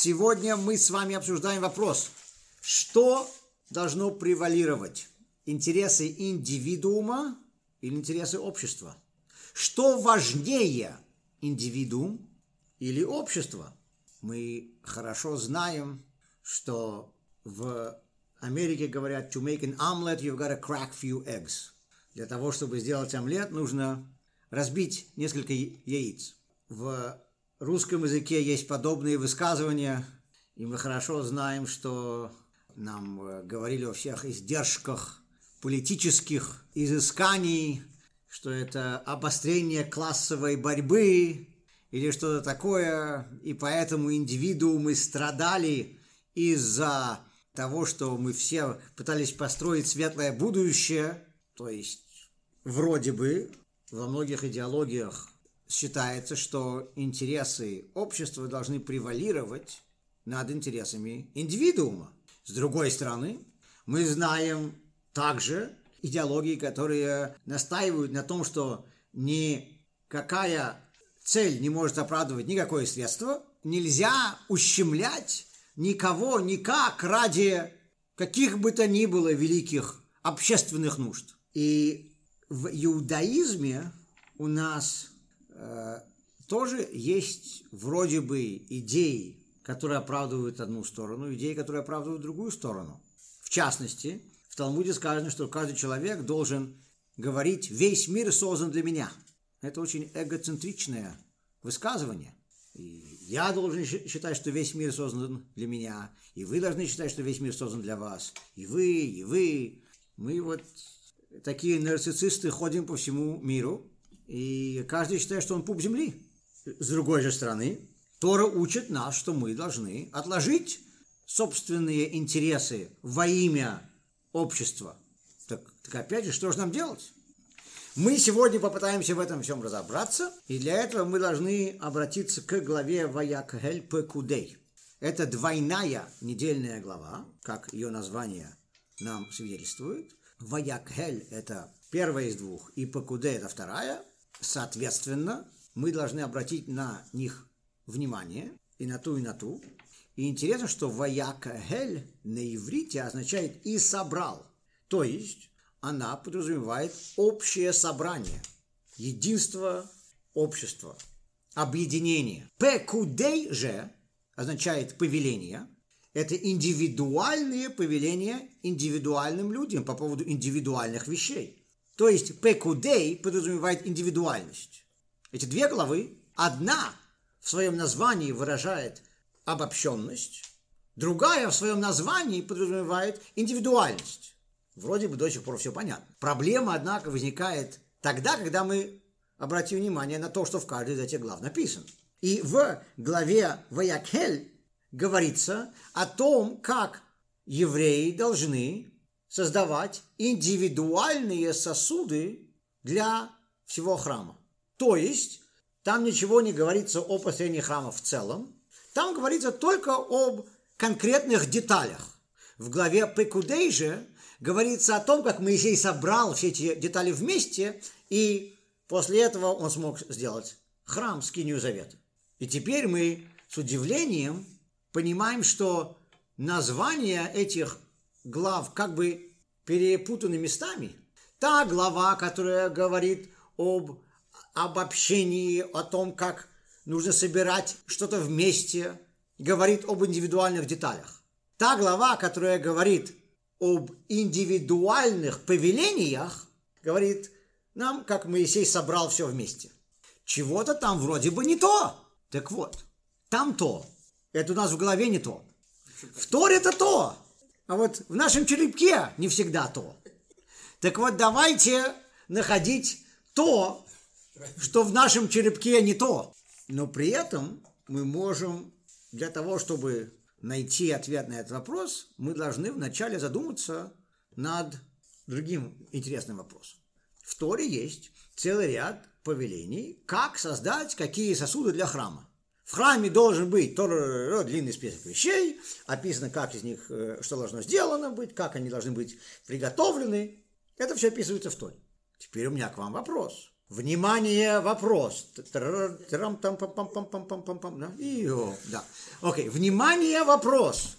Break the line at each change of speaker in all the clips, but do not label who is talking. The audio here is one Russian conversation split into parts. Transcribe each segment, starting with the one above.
Сегодня мы с вами обсуждаем вопрос, что должно превалировать? Интересы индивидуума или интересы общества? Что важнее, индивидуум или общество? Мы хорошо знаем, что в Америке говорят, to make an omelet, you've got to crack few eggs. Для того, чтобы сделать омлет, нужно разбить несколько яиц. В русском языке есть подобные высказывания, и мы хорошо знаем, что нам э, говорили о всех издержках политических изысканий, что это обострение классовой борьбы или что-то такое, и поэтому индивидуумы страдали из-за того, что мы все пытались построить светлое будущее, то есть вроде бы во многих идеологиях считается, что интересы общества должны превалировать над интересами индивидуума. С другой стороны, мы знаем также идеологии, которые настаивают на том, что никакая цель не может оправдывать никакое средство, нельзя ущемлять никого никак ради каких бы то ни было великих общественных нужд. И в иудаизме у нас тоже есть вроде бы идеи, которые оправдывают одну сторону, идеи, которые оправдывают другую сторону. В частности, в Талмуде сказано, что каждый человек должен говорить «весь мир создан для меня». Это очень эгоцентричное высказывание. И я должен считать, что весь мир создан для меня, и вы должны считать, что весь мир создан для вас, и вы, и вы. Мы вот такие нарциссисты ходим по всему миру, и каждый считает, что он пуп земли. С другой же стороны, Тора учит нас, что мы должны отложить собственные интересы во имя общества. Так, так опять же, что же нам делать? Мы сегодня попытаемся в этом всем разобраться, и для этого мы должны обратиться к главе Ваякхель Пекудей. Это двойная недельная глава, как ее название нам свидетельствует. Ваякхель – это первая из двух, и Пекудей – это вторая. Соответственно, мы должны обратить на них внимание, и на ту, и на ту. И интересно, что Ваякхель на иврите означает «и собрал». То есть, она подразумевает общее собрание, единство общества, объединение. Пекудей же означает повеление. Это индивидуальные повеления индивидуальным людям по поводу индивидуальных вещей. То есть пекудей подразумевает индивидуальность. Эти две главы, одна в своем названии выражает обобщенность, другая в своем названии подразумевает индивидуальность. Вроде бы до сих пор все понятно. Проблема, однако, возникает тогда, когда мы обратим внимание на то, что в каждой из этих глав написано. И в главе Ваякхель говорится о том, как евреи должны создавать индивидуальные сосуды для всего храма. То есть, там ничего не говорится о построении храма в целом, там говорится только об конкретных деталях. В главе Пекудей же говорится о том, как Моисей собрал все эти детали вместе, и после этого он смог сделать храм с Кинью Завета. И теперь мы с удивлением понимаем, что названия этих глав как бы перепутаны местами. Та глава, которая говорит об обобщении, о том, как нужно собирать что-то вместе, говорит об индивидуальных деталях. Та глава, которая говорит об индивидуальных повелениях, говорит нам, как Моисей собрал все вместе. Чего-то там вроде бы не то. Так вот, там то. Это у нас в голове не то. В Торе это то. А вот в нашем черепке не всегда то. Так вот, давайте находить то, что в нашем черепке не то. Но при этом мы можем для того, чтобы найти ответ на этот вопрос, мы должны вначале задуматься над другим интересным вопросом. В Торе есть целый ряд повелений, как создать какие сосуды для храма. В храме должен быть длинный список вещей, описано, как из них, э, что должно сделано быть, как они должны быть приготовлены. Это все описывается в Торе. Теперь у меня к вам вопрос. Внимание, вопрос. Да. Окей, внимание, вопрос.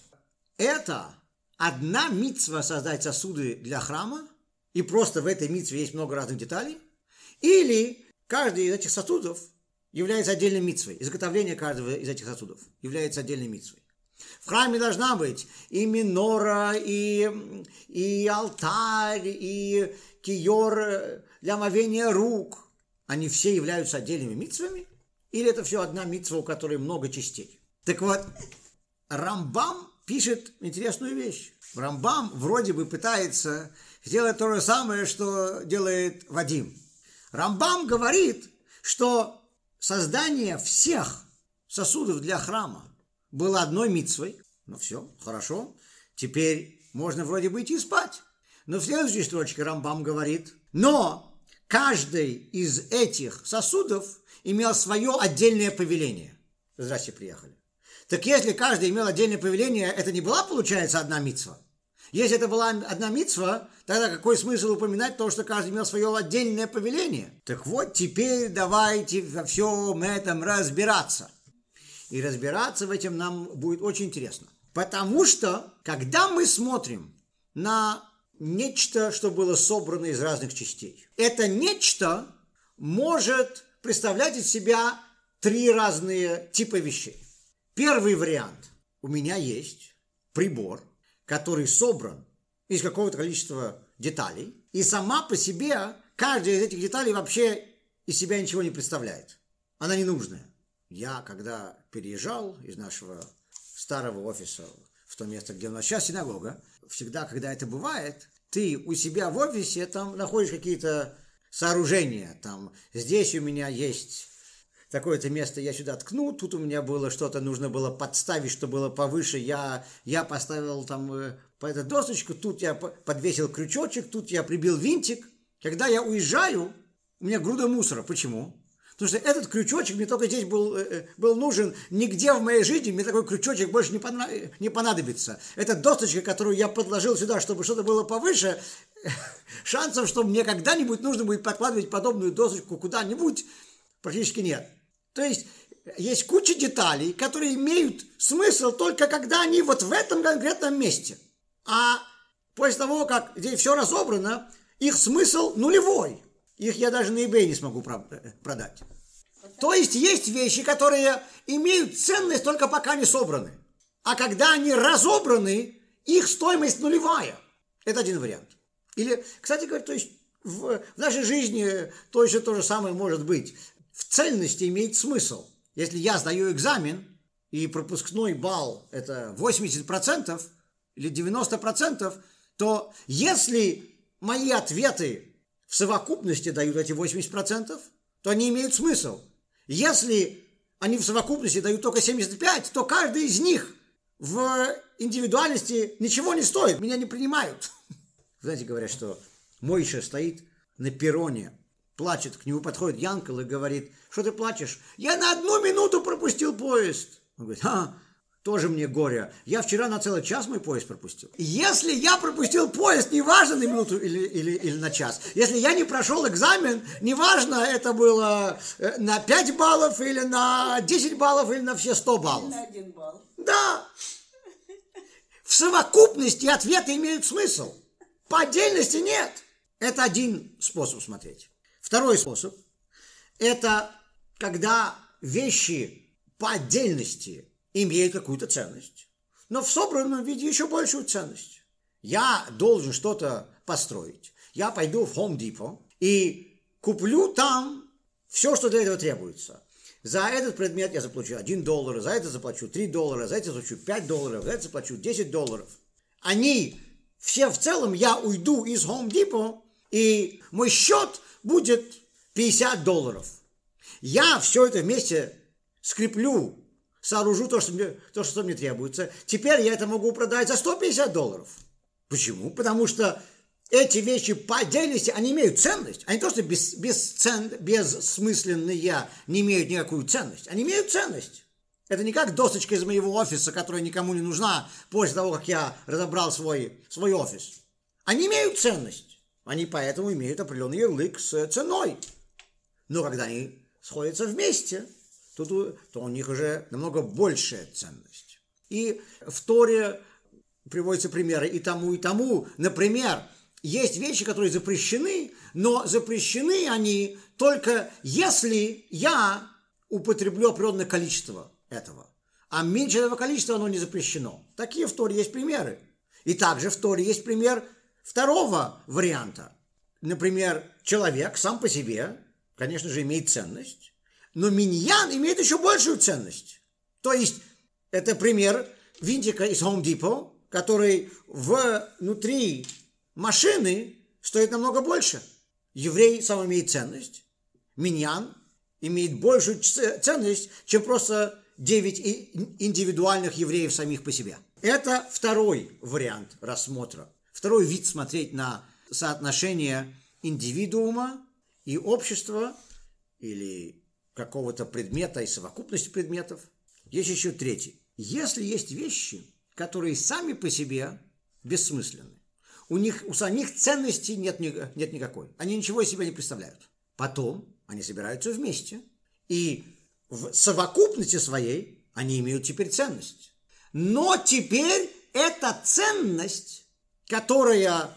Это одна митцва создать сосуды для храма, и просто в этой митцве есть много разных деталей, или каждый из этих сосудов является отдельной митцвой. Изготовление каждого из этих сосудов является отдельной митцвой. В храме должна быть и минора, и, и алтарь, и киор для омовения рук. Они все являются отдельными митцвами? Или это все одна митцва, у которой много частей? Так вот, Рамбам пишет интересную вещь. Рамбам вроде бы пытается сделать то же самое, что делает Вадим. Рамбам говорит, что создание всех сосудов для храма было одной митцвой. Ну все, хорошо. Теперь можно вроде бы идти спать. Но в следующей строчке Рамбам говорит, но каждый из этих сосудов имел свое отдельное повеление. Здрасте, приехали. Так если каждый имел отдельное повеление, это не была, получается, одна митцва? Если это была одна митцва, тогда какой смысл упоминать то, что каждый имел свое отдельное повеление? Так вот, теперь давайте во всем этом разбираться. И разбираться в этом нам будет очень интересно. Потому что, когда мы смотрим на нечто, что было собрано из разных частей, это нечто может представлять из себя три разные типа вещей. Первый вариант. У меня есть прибор, который собран из какого-то количества деталей, и сама по себе каждая из этих деталей вообще из себя ничего не представляет. Она ненужная. Я, когда переезжал из нашего старого офиса в то место, где у нас сейчас синагога, всегда, когда это бывает, ты у себя в офисе там находишь какие-то сооружения. Там здесь у меня есть такое-то место я сюда ткну, тут у меня было что-то, нужно было подставить, что было повыше, я, я поставил там э, по эту досочку, тут я подвесил крючочек, тут я прибил винтик. Когда я уезжаю, у меня груда мусора. Почему? Потому что этот крючочек мне только здесь был, э, э, был нужен, нигде в моей жизни мне такой крючочек больше не, понадобится. не понадобится. Эта досочка, которую я подложил сюда, чтобы что-то было повыше, шансов, что мне когда-нибудь нужно будет подкладывать подобную досочку куда-нибудь, практически нет. То есть есть куча деталей, которые имеют смысл только когда они вот в этом конкретном месте. А после того, как здесь все разобрано, их смысл нулевой. Их я даже на eBay не смогу э, продать. То есть есть вещи, которые имеют ценность только пока не собраны. А когда они разобраны, их стоимость нулевая. Это один вариант. Или, кстати говоря, то есть в, в нашей жизни точно то же самое может быть в цельности имеет смысл. Если я сдаю экзамен, и пропускной балл это 80% или 90%, то если мои ответы в совокупности дают эти 80%, то они имеют смысл. Если они в совокупности дают только 75, то каждый из них в индивидуальности ничего не стоит, меня не принимают. Знаете, говорят, что Мойша стоит на перроне плачет, к нему подходит Янкл и говорит, что ты плачешь? Я на одну минуту пропустил поезд. Он говорит, а, тоже мне горе. Я вчера на целый час мой поезд пропустил. Если я пропустил поезд, неважно на минуту или, или, или на час. Если я не прошел экзамен, неважно, это было э, на 5 баллов или на 10 баллов или на все 100 баллов.
на один балл.
Да. В совокупности ответы имеют смысл. По отдельности нет. Это один способ смотреть. Второй способ – это когда вещи по отдельности имеют какую-то ценность, но в собранном виде еще большую ценность. Я должен что-то построить. Я пойду в Home Depot и куплю там все, что для этого требуется. За этот предмет я заплачу 1 доллар, за это заплачу 3 доллара, за это заплачу 5 долларов, за это заплачу 10 долларов. Они все в целом, я уйду из Home Depot, и мой счет будет 50 долларов. Я все это вместе скреплю, сооружу то, что мне, то, что мне требуется. Теперь я это могу продать за 150 долларов. Почему? Потому что эти вещи по отдельности, они имеют ценность. Они то, что без, без цен, бессмысленные, не имеют никакую ценность. Они имеют ценность. Это не как досочка из моего офиса, которая никому не нужна после того, как я разобрал свой, свой офис. Они имеют ценность. Они поэтому имеют определенный ярлык с ценой. Но когда они сходятся вместе, то, то у них уже намного большая ценность. И в Торе приводятся примеры и тому, и тому. Например, есть вещи, которые запрещены, но запрещены они только если я употреблю определенное количество этого. А меньше этого количества оно не запрещено. Такие в Торе есть примеры. И также в Торе есть пример второго варианта. Например, человек сам по себе, конечно же, имеет ценность, но миньян имеет еще большую ценность. То есть, это пример винтика из Home Depot, который внутри машины стоит намного больше. Еврей сам имеет ценность, миньян имеет большую ценность, чем просто 9 индивидуальных евреев самих по себе. Это второй вариант рассмотра. Второй вид смотреть на соотношение индивидуума и общества или какого-то предмета и совокупности предметов. Есть еще третий. Если есть вещи, которые сами по себе бессмысленны, у них у самих ценности нет, нет никакой, они ничего из себя не представляют. Потом они собираются вместе, и в совокупности своей они имеют теперь ценность. Но теперь эта ценность, которая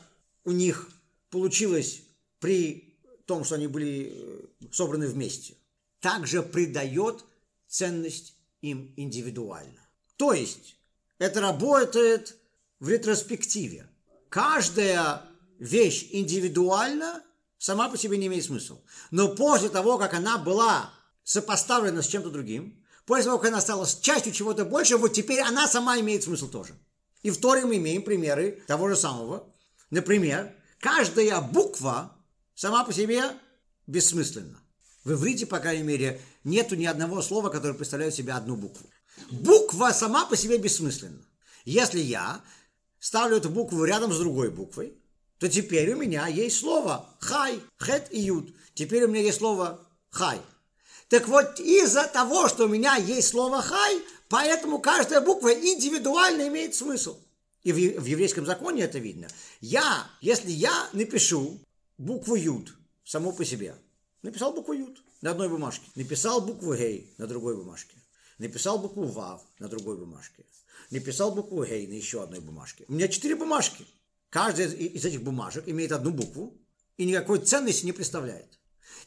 у них получилась при том, что они были э, собраны вместе, также придает ценность им индивидуально. То есть это работает в ретроспективе. Каждая вещь индивидуально сама по себе не имеет смысла. Но после того, как она была сопоставлена с чем-то другим, после того, как она стала частью чего-то большего, вот теперь она сама имеет смысл тоже. И в Торе мы имеем примеры того же самого. Например, каждая буква сама по себе бессмысленна. В иврите, по крайней мере, нету ни одного слова, которое представляет себя одну букву. Буква сама по себе бессмысленна. Если я ставлю эту букву рядом с другой буквой, то теперь у меня есть слово хай, хет и юд. Теперь у меня есть слово хай. Так вот, из-за того, что у меня есть слово хай, поэтому каждая буква индивидуально имеет смысл. И в, еврейском законе это видно. Я, если я напишу букву юд само по себе, написал букву юд на одной бумажке, написал букву гей на другой бумажке, написал букву вав на другой бумажке, написал букву гей на еще одной бумажке. У меня четыре бумажки. Каждая из этих бумажек имеет одну букву и никакой ценности не представляет.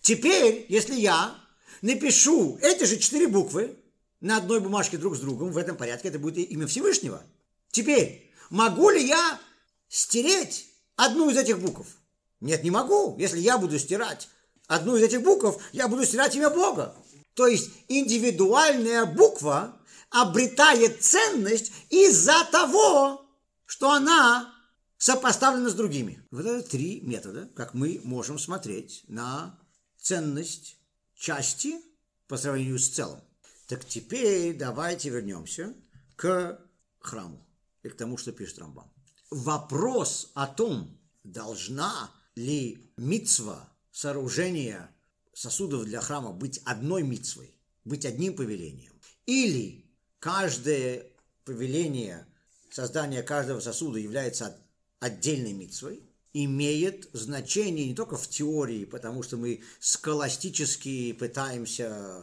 Теперь, если я напишу эти же четыре буквы на одной бумажке друг с другом, в этом порядке это будет имя Всевышнего. Теперь, могу ли я стереть одну из этих букв? Нет, не могу. Если я буду стирать одну из этих букв, я буду стирать имя Бога. То есть индивидуальная буква обретает ценность из-за того, что она сопоставлена с другими. Вот это три метода, как мы можем смотреть на ценность части по сравнению с целым. Так теперь давайте вернемся к храму и к тому, что пишет Рамбам. Вопрос о том, должна ли мицва сооружения сосудов для храма быть одной мицвой, быть одним повелением, или каждое повеление создания каждого сосуда является отдельной мицвой, имеет значение не только в теории, потому что мы скаластически пытаемся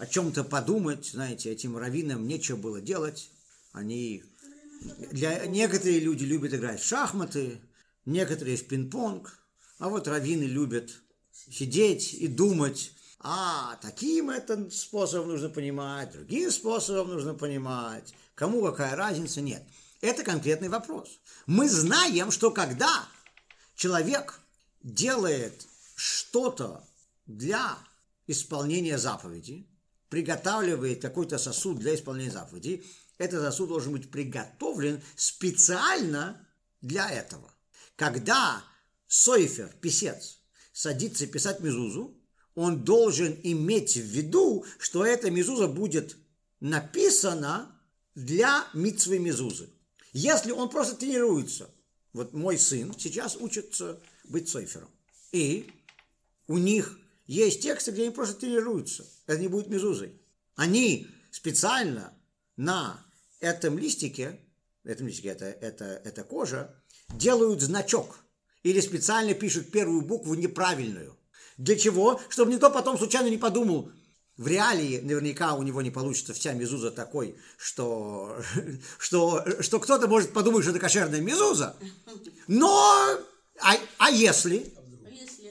о чем-то подумать, знаете, этим раввинам нечего было делать, они для некоторые люди любят играть в шахматы, некоторые в пинг-понг, а вот раввины любят сидеть и думать, а таким это способом нужно понимать, другим способом нужно понимать, кому какая разница, нет. Это конкретный вопрос. Мы знаем, что когда человек делает что-то для исполнения заповеди, приготавливает какой-то сосуд для исполнения заповеди, этот сосуд должен быть приготовлен специально для этого. Когда Сойфер, писец, садится писать мезузу, он должен иметь в виду, что эта мезуза будет написана для митцвы мезузы. Если он просто тренируется, вот мой сын сейчас учится быть сойфером, и у них есть тексты, где они просто тренируются, это не будет мезузой. Они специально на этом листике, этом листике это, это, это кожа, делают значок или специально пишут первую букву неправильную Для чего? Чтобы никто потом случайно не подумал, в реалии наверняка у него не получится вся мезуза такой, что, что, что кто-то может подумать, что это кошерная мезуза. Но, а, а если?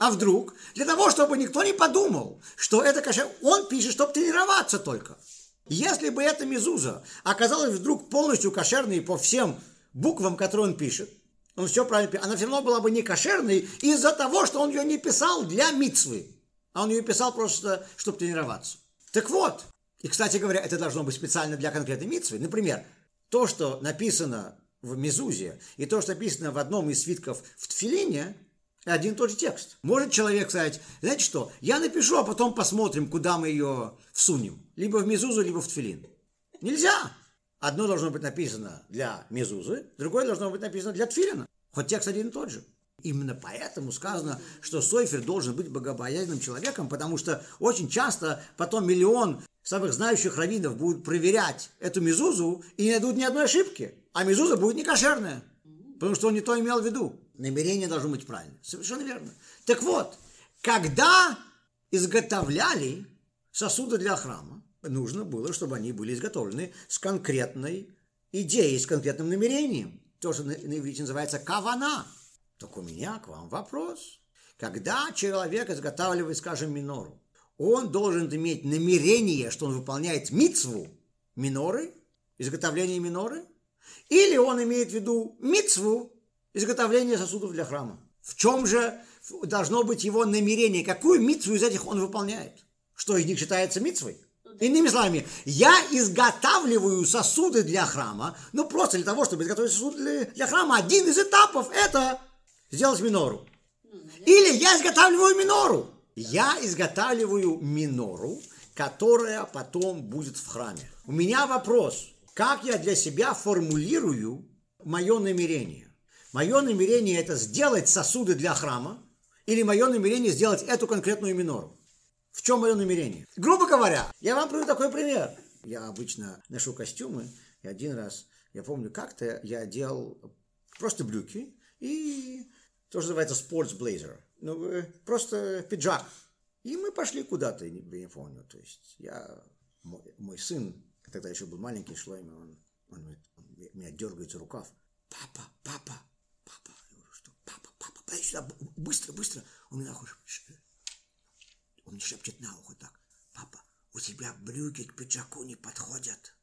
А вдруг? Для того, чтобы никто не подумал, что это кошер, он пишет, чтобы тренироваться только. Если бы эта мезуза оказалась вдруг полностью кошерной по всем буквам, которые он пишет, он все правильно пишет, она все равно была бы не кошерной из-за того, что он ее не писал для мицвы, а он ее писал просто, чтобы тренироваться. Так вот, и, кстати говоря, это должно быть специально для конкретной мицвы. Например, то, что написано в Мезузе, и то, что написано в одном из свитков в Тфилине, один и тот же текст. Может человек сказать, знаете что, я напишу, а потом посмотрим, куда мы ее всунем. Либо в Мезузу, либо в Тфилин. Нельзя. Одно должно быть написано для Мезузы, другое должно быть написано для Тфилина. Хоть текст один и тот же. Именно поэтому сказано, что Сойфер должен быть богобоязненным человеком, потому что очень часто потом миллион самых знающих раввинов будут проверять эту Мезузу и не найдут ни одной ошибки. А Мезуза будет не кошерная, потому что он не то имел в виду. Намерение должно быть правильное. Совершенно верно. Так вот, когда изготовляли сосуды для храма, нужно было, чтобы они были изготовлены с конкретной идеей, с конкретным намерением. То, что на иврите называется кавана. Так у меня к вам вопрос. Когда человек изготавливает, скажем, минору, он должен иметь намерение, что он выполняет мицву миноры, изготовление миноры, или он имеет в виду мицву, изготовление сосудов для храма. В чем же должно быть его намерение? Какую мицву из этих он выполняет? Что из них считается мицвой? Иными словами, я изготавливаю сосуды для храма, ну просто для того, чтобы изготовить сосуды для храма. Один из этапов это сделать минору. Или я изготавливаю минору. Я изготавливаю минору, которая потом будет в храме. У меня вопрос, как я для себя формулирую мое намерение? Мое намерение это сделать сосуды для храма, или мое намерение сделать эту конкретную минору. В чем мое намерение? Грубо говоря, я вам приведу такой пример. Я обычно ношу костюмы, и один раз, я помню, как-то я одел просто брюки и то, что называется sports blazer. Ну, э, просто пиджак. И мы пошли куда-то, я не помню. То есть я, мой, мой сын, тогда еще был маленький Шлойма, он, он, он, меня дергается рукав. Папа, папа, папа. Я говорю, что папа, папа, подай сюда, быстро, быстро. Он меня хочет он мне шепчет на ухо так. Папа, у тебя брюки к пиджаку не подходят.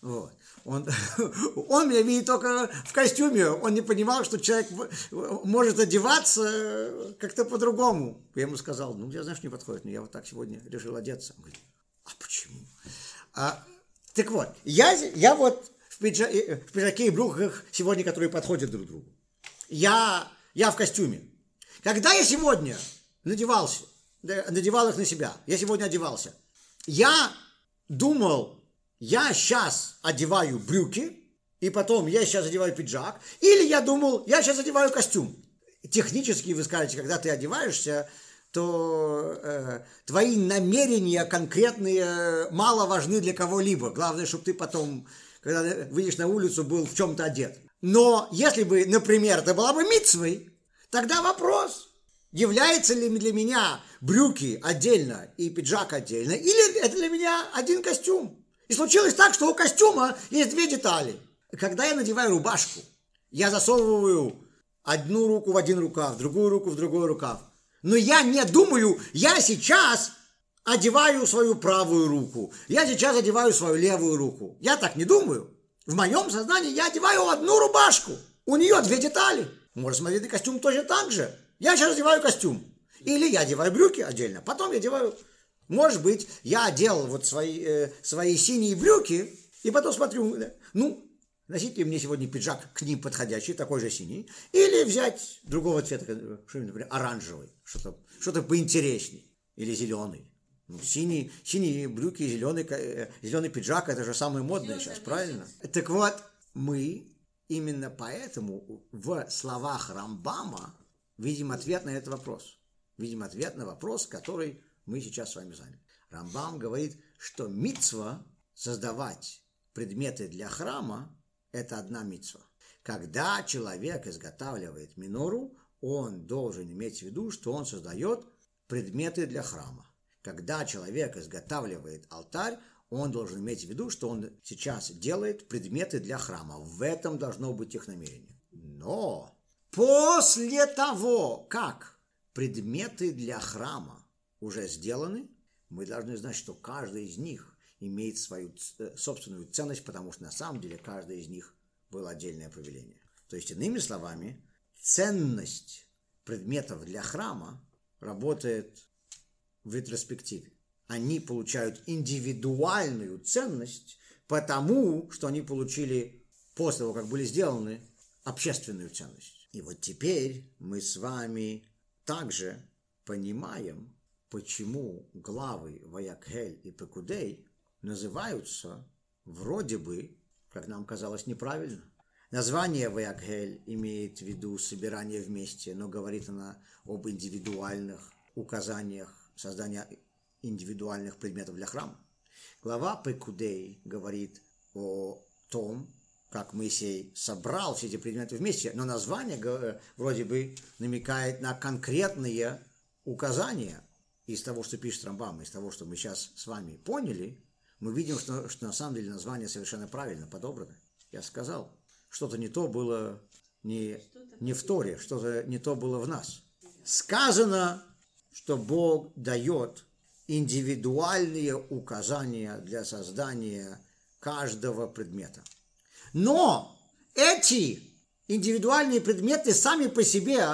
Вот. Он, он меня видит только в костюме. Он не понимал, что человек может одеваться как-то по-другому. Я ему сказал, ну, я, знаешь, не подходит, но я вот так сегодня решил одеться. Он говорит, а почему? А, так вот, я, я вот в, пиджа, э, в пиджаке и брюках сегодня, которые подходят друг другу. Я, я в костюме. Когда я сегодня надевался, надевал их на себя. Я сегодня одевался. Я думал, я сейчас одеваю брюки, и потом я сейчас одеваю пиджак, или я думал, я сейчас одеваю костюм. Технически вы скажете, когда ты одеваешься, то э, твои намерения конкретные мало важны для кого-либо. Главное, чтобы ты потом, когда выйдешь на улицу, был в чем-то одет. Но если бы, например, это была бы митцвой, тогда вопрос – является ли для меня брюки отдельно и пиджак отдельно, или это для меня один костюм. И случилось так, что у костюма есть две детали. Когда я надеваю рубашку, я засовываю одну руку в один рукав, другую руку в другой рукав. Но я не думаю, я сейчас одеваю свою правую руку, я сейчас одеваю свою левую руку. Я так не думаю. В моем сознании я одеваю одну рубашку. У нее две детали. Можно смотреть на костюм точно так же. Я сейчас одеваю костюм. Или я одеваю брюки отдельно. Потом я одеваю... Может быть, я одел вот свои, э, свои синие брюки, и потом смотрю, ну, носить ли мне сегодня пиджак к ним подходящий, такой же синий, или взять другого цвета, например, оранжевый, что-то что поинтересней, или зеленый. Ну, синий, синие брюки, зеленый, э, зеленый пиджак, это же самое модное сейчас, правильно? Так вот, мы именно поэтому в словах Рамбама видим ответ на этот вопрос. Видим ответ на вопрос, который мы сейчас с вами заняли. Рамбам говорит, что мицва создавать предметы для храма – это одна мицва. Когда человек изготавливает минору, он должен иметь в виду, что он создает предметы для храма. Когда человек изготавливает алтарь, он должен иметь в виду, что он сейчас делает предметы для храма. В этом должно быть их намерение. Но после того, как предметы для храма уже сделаны, мы должны знать, что каждый из них имеет свою э, собственную ценность, потому что на самом деле каждый из них было отдельное повеление. То есть, иными словами, ценность предметов для храма работает в ретроспективе. Они получают индивидуальную ценность, потому что они получили после того, как были сделаны, общественную ценность. И вот теперь мы с вами также понимаем, почему главы Ваякхель и Пекудей называются вроде бы, как нам казалось, неправильно. Название Ваякхель имеет в виду собирание вместе, но говорит она об индивидуальных указаниях создания индивидуальных предметов для храма. Глава Пекудей говорит о том, как Моисей собрал все эти предметы вместе, но название э, вроде бы намекает на конкретные указания из того, что пишет Рамбам, из того, что мы сейчас с вами поняли, мы видим, что, что на самом деле название совершенно правильно подобрано. Я сказал, что-то не то было не, не в Торе, что-то не то было в нас. Сказано что Бог дает индивидуальные указания для создания каждого предмета. Но эти индивидуальные предметы сами по себе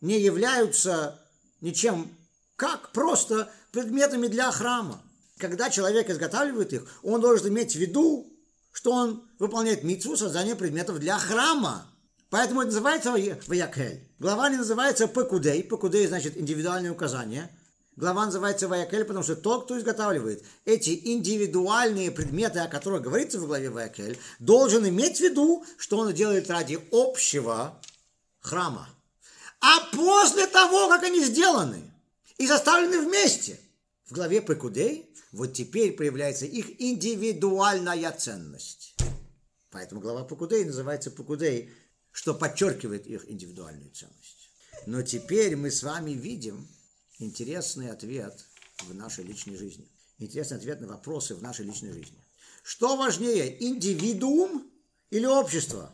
не являются ничем, как просто предметами для храма. Когда человек изготавливает их, он должен иметь в виду, что он выполняет митцву создания предметов для храма. Поэтому это называется Ваякель. Глава не называется Пекудей. Пекудей значит индивидуальные указания. Глава называется Ваякель, потому что тот, кто изготавливает эти индивидуальные предметы, о которых говорится в главе Ваякель, должен иметь в виду, что он делает ради общего храма. А после того, как они сделаны и составлены вместе, в главе Пекудей, вот теперь проявляется их индивидуальная ценность. Поэтому глава Пекудей называется Пекудей – что подчеркивает их индивидуальную ценность. Но теперь мы с вами видим интересный ответ в нашей личной жизни. Интересный ответ на вопросы в нашей личной жизни. Что важнее, индивидуум или общество?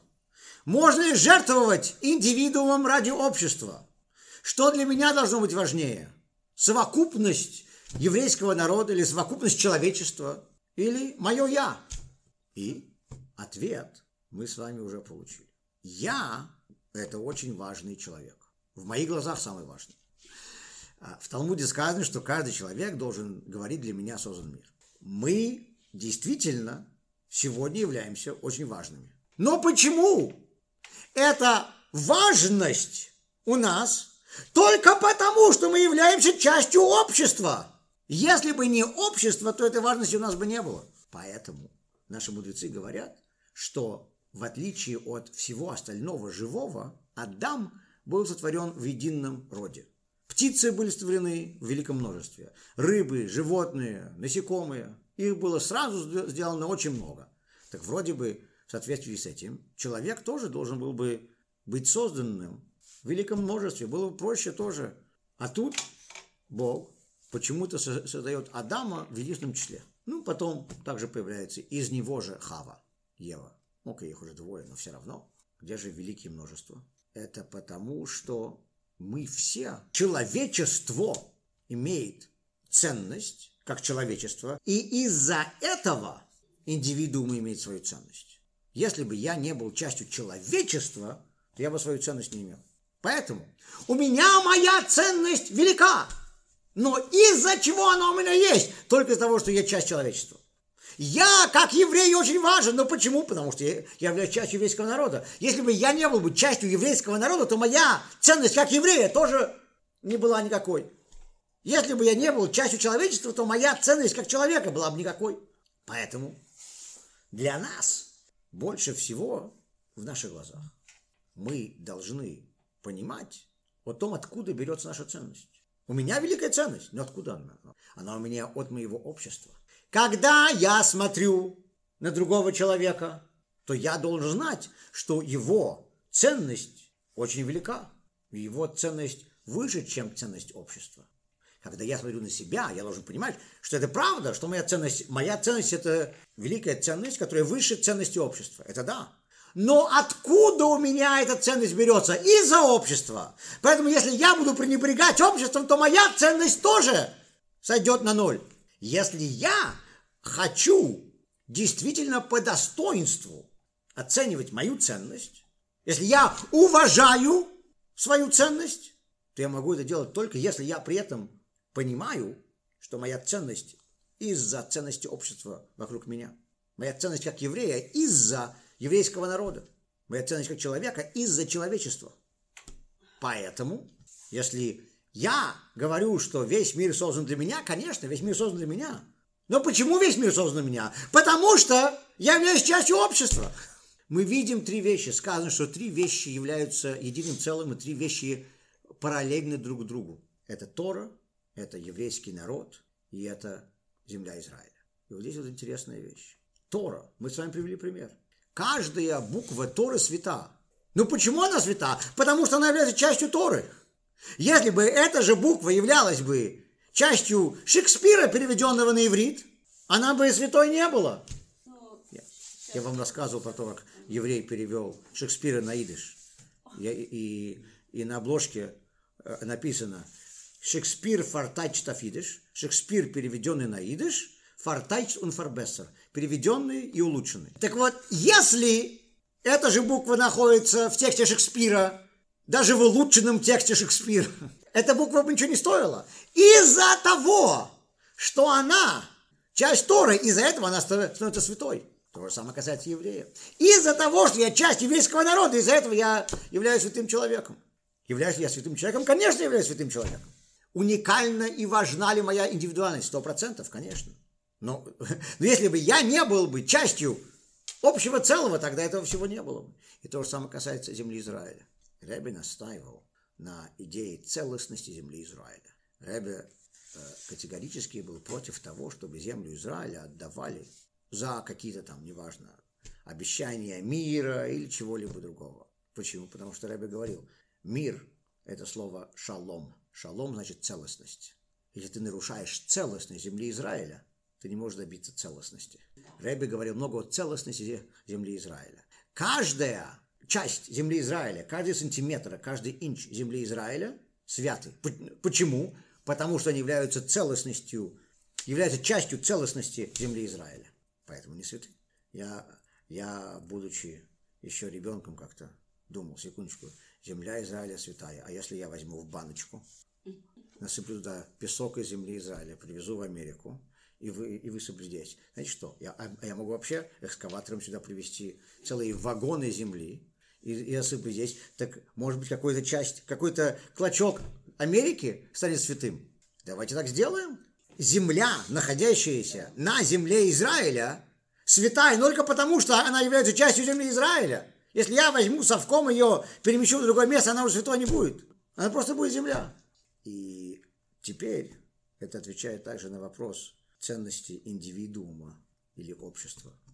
Можно ли жертвовать индивидуумом ради общества? Что для меня должно быть важнее? Совокупность еврейского народа или совокупность человечества? Или мое «я»? И ответ мы с вами уже получили. Я – это очень важный человек. В моих глазах самый важный. А в Талмуде сказано, что каждый человек должен говорить для меня создан мир. Мы действительно сегодня являемся очень важными. Но почему эта важность у нас только потому, что мы являемся частью общества? Если бы не общество, то этой важности у нас бы не было. Поэтому наши мудрецы говорят, что в отличие от всего остального живого, Адам был сотворен в едином роде. Птицы были сотворены в великом множестве. Рыбы, животные, насекомые. Их было сразу сделано очень много. Так вроде бы в соответствии с этим человек тоже должен был бы быть созданным в великом множестве. Было бы проще тоже. А тут Бог почему-то создает Адама в единственном числе. Ну, потом также появляется из него же Хава, Ева. Окей, их уже двое, но все равно. Где же великие множество? Это потому, что мы все, человечество имеет ценность, как человечество, и из-за этого индивидуум имеет свою ценность. Если бы я не был частью человечества, то я бы свою ценность не имел. Поэтому у меня моя ценность велика. Но из-за чего она у меня есть? Только из-за того, что я часть человечества. Я, как еврей, очень важен. Но почему? Потому что я являюсь частью еврейского народа. Если бы я не был бы частью еврейского народа, то моя ценность как еврея тоже не была никакой. Если бы я не был частью человечества, то моя ценность как человека была бы никакой. Поэтому для нас больше всего в наших глазах мы должны понимать о том, откуда берется наша ценность. У меня великая ценность, но откуда она? Она у меня от моего общества. Когда я смотрю на другого человека, то я должен знать, что его ценность очень велика. Его ценность выше, чем ценность общества. Когда я смотрю на себя, я должен понимать, что это правда, что моя ценность, моя ценность – это великая ценность, которая выше ценности общества. Это да. Но откуда у меня эта ценность берется? Из-за общества. Поэтому если я буду пренебрегать обществом, то моя ценность тоже сойдет на ноль. Если я хочу действительно по достоинству оценивать мою ценность, если я уважаю свою ценность, то я могу это делать только если я при этом понимаю, что моя ценность из-за ценности общества вокруг меня. Моя ценность как еврея из-за еврейского народа. Моя ценность как человека из-за человечества. Поэтому, если я говорю, что весь мир создан для меня, конечно, весь мир создан для меня. Но почему весь мир создан для меня? Потому что я являюсь частью общества. Мы видим три вещи. Сказано, что три вещи являются единым целым, и три вещи параллельны друг другу. Это Тора, это еврейский народ, и это земля Израиля. И вот здесь вот интересная вещь. Тора. Мы с вами привели пример. Каждая буква Торы свята. Ну почему она свята? Потому что она является частью Торы. Если бы эта же буква являлась бы частью Шекспира, переведенного на иврит, она бы и святой не была. Я, я вам рассказывал про то, как еврей перевел Шекспира на идиш. Я, и, и на обложке э, написано Шекспир фартайч тафидиш, Шекспир переведенный на фартайч он фарбессер, переведенный и улучшенный. Так вот, если эта же буква находится в тексте Шекспира, даже в улучшенном тексте Шекспира, эта буква бы ничего не стоила. Из-за того, что она часть Торы, из-за этого она становится святой. То же самое касается евреев. Из-за того, что я часть еврейского народа, из-за этого я являюсь святым человеком. Являюсь ли я святым человеком? Конечно, являюсь святым человеком. Уникальна и важна ли моя индивидуальность? Сто процентов, конечно. Но, но если бы я не был бы частью общего целого, тогда этого всего не было бы. И то же самое касается земли Израиля. Ребе настаивал на идее целостности земли Израиля. Ребе э, категорически был против того, чтобы землю Израиля отдавали за какие-то там, неважно, обещания мира или чего-либо другого. Почему? Потому что Ребе говорил, мир – это слово шалом. Шалом значит целостность. Если ты нарушаешь целостность земли Израиля, ты не можешь добиться целостности. Рэбби говорил много о целостности земли Израиля. Каждая часть земли Израиля, каждый сантиметр, каждый инч земли Израиля святы. Почему? Потому что они являются целостностью, являются частью целостности земли Израиля. Поэтому не святы. Я, я будучи еще ребенком как-то думал, секундочку, земля Израиля святая, а если я возьму в баночку, насыплю туда песок из земли Израиля, привезу в Америку, и вы, и высыплю здесь. Знаете что? Я, а, я могу вообще экскаватором сюда привезти целые вагоны земли и, и осыплю здесь. Так, может быть, какая-то часть, какой-то клочок Америки станет святым. Давайте так сделаем. Земля, находящаяся на земле Израиля, святая только потому, что она является частью земли Израиля. Если я возьму совком ее, перемещу в другое место, она уже святой не будет. Она просто будет земля. И теперь это отвечает также на вопрос – ценности индивидуума или общества.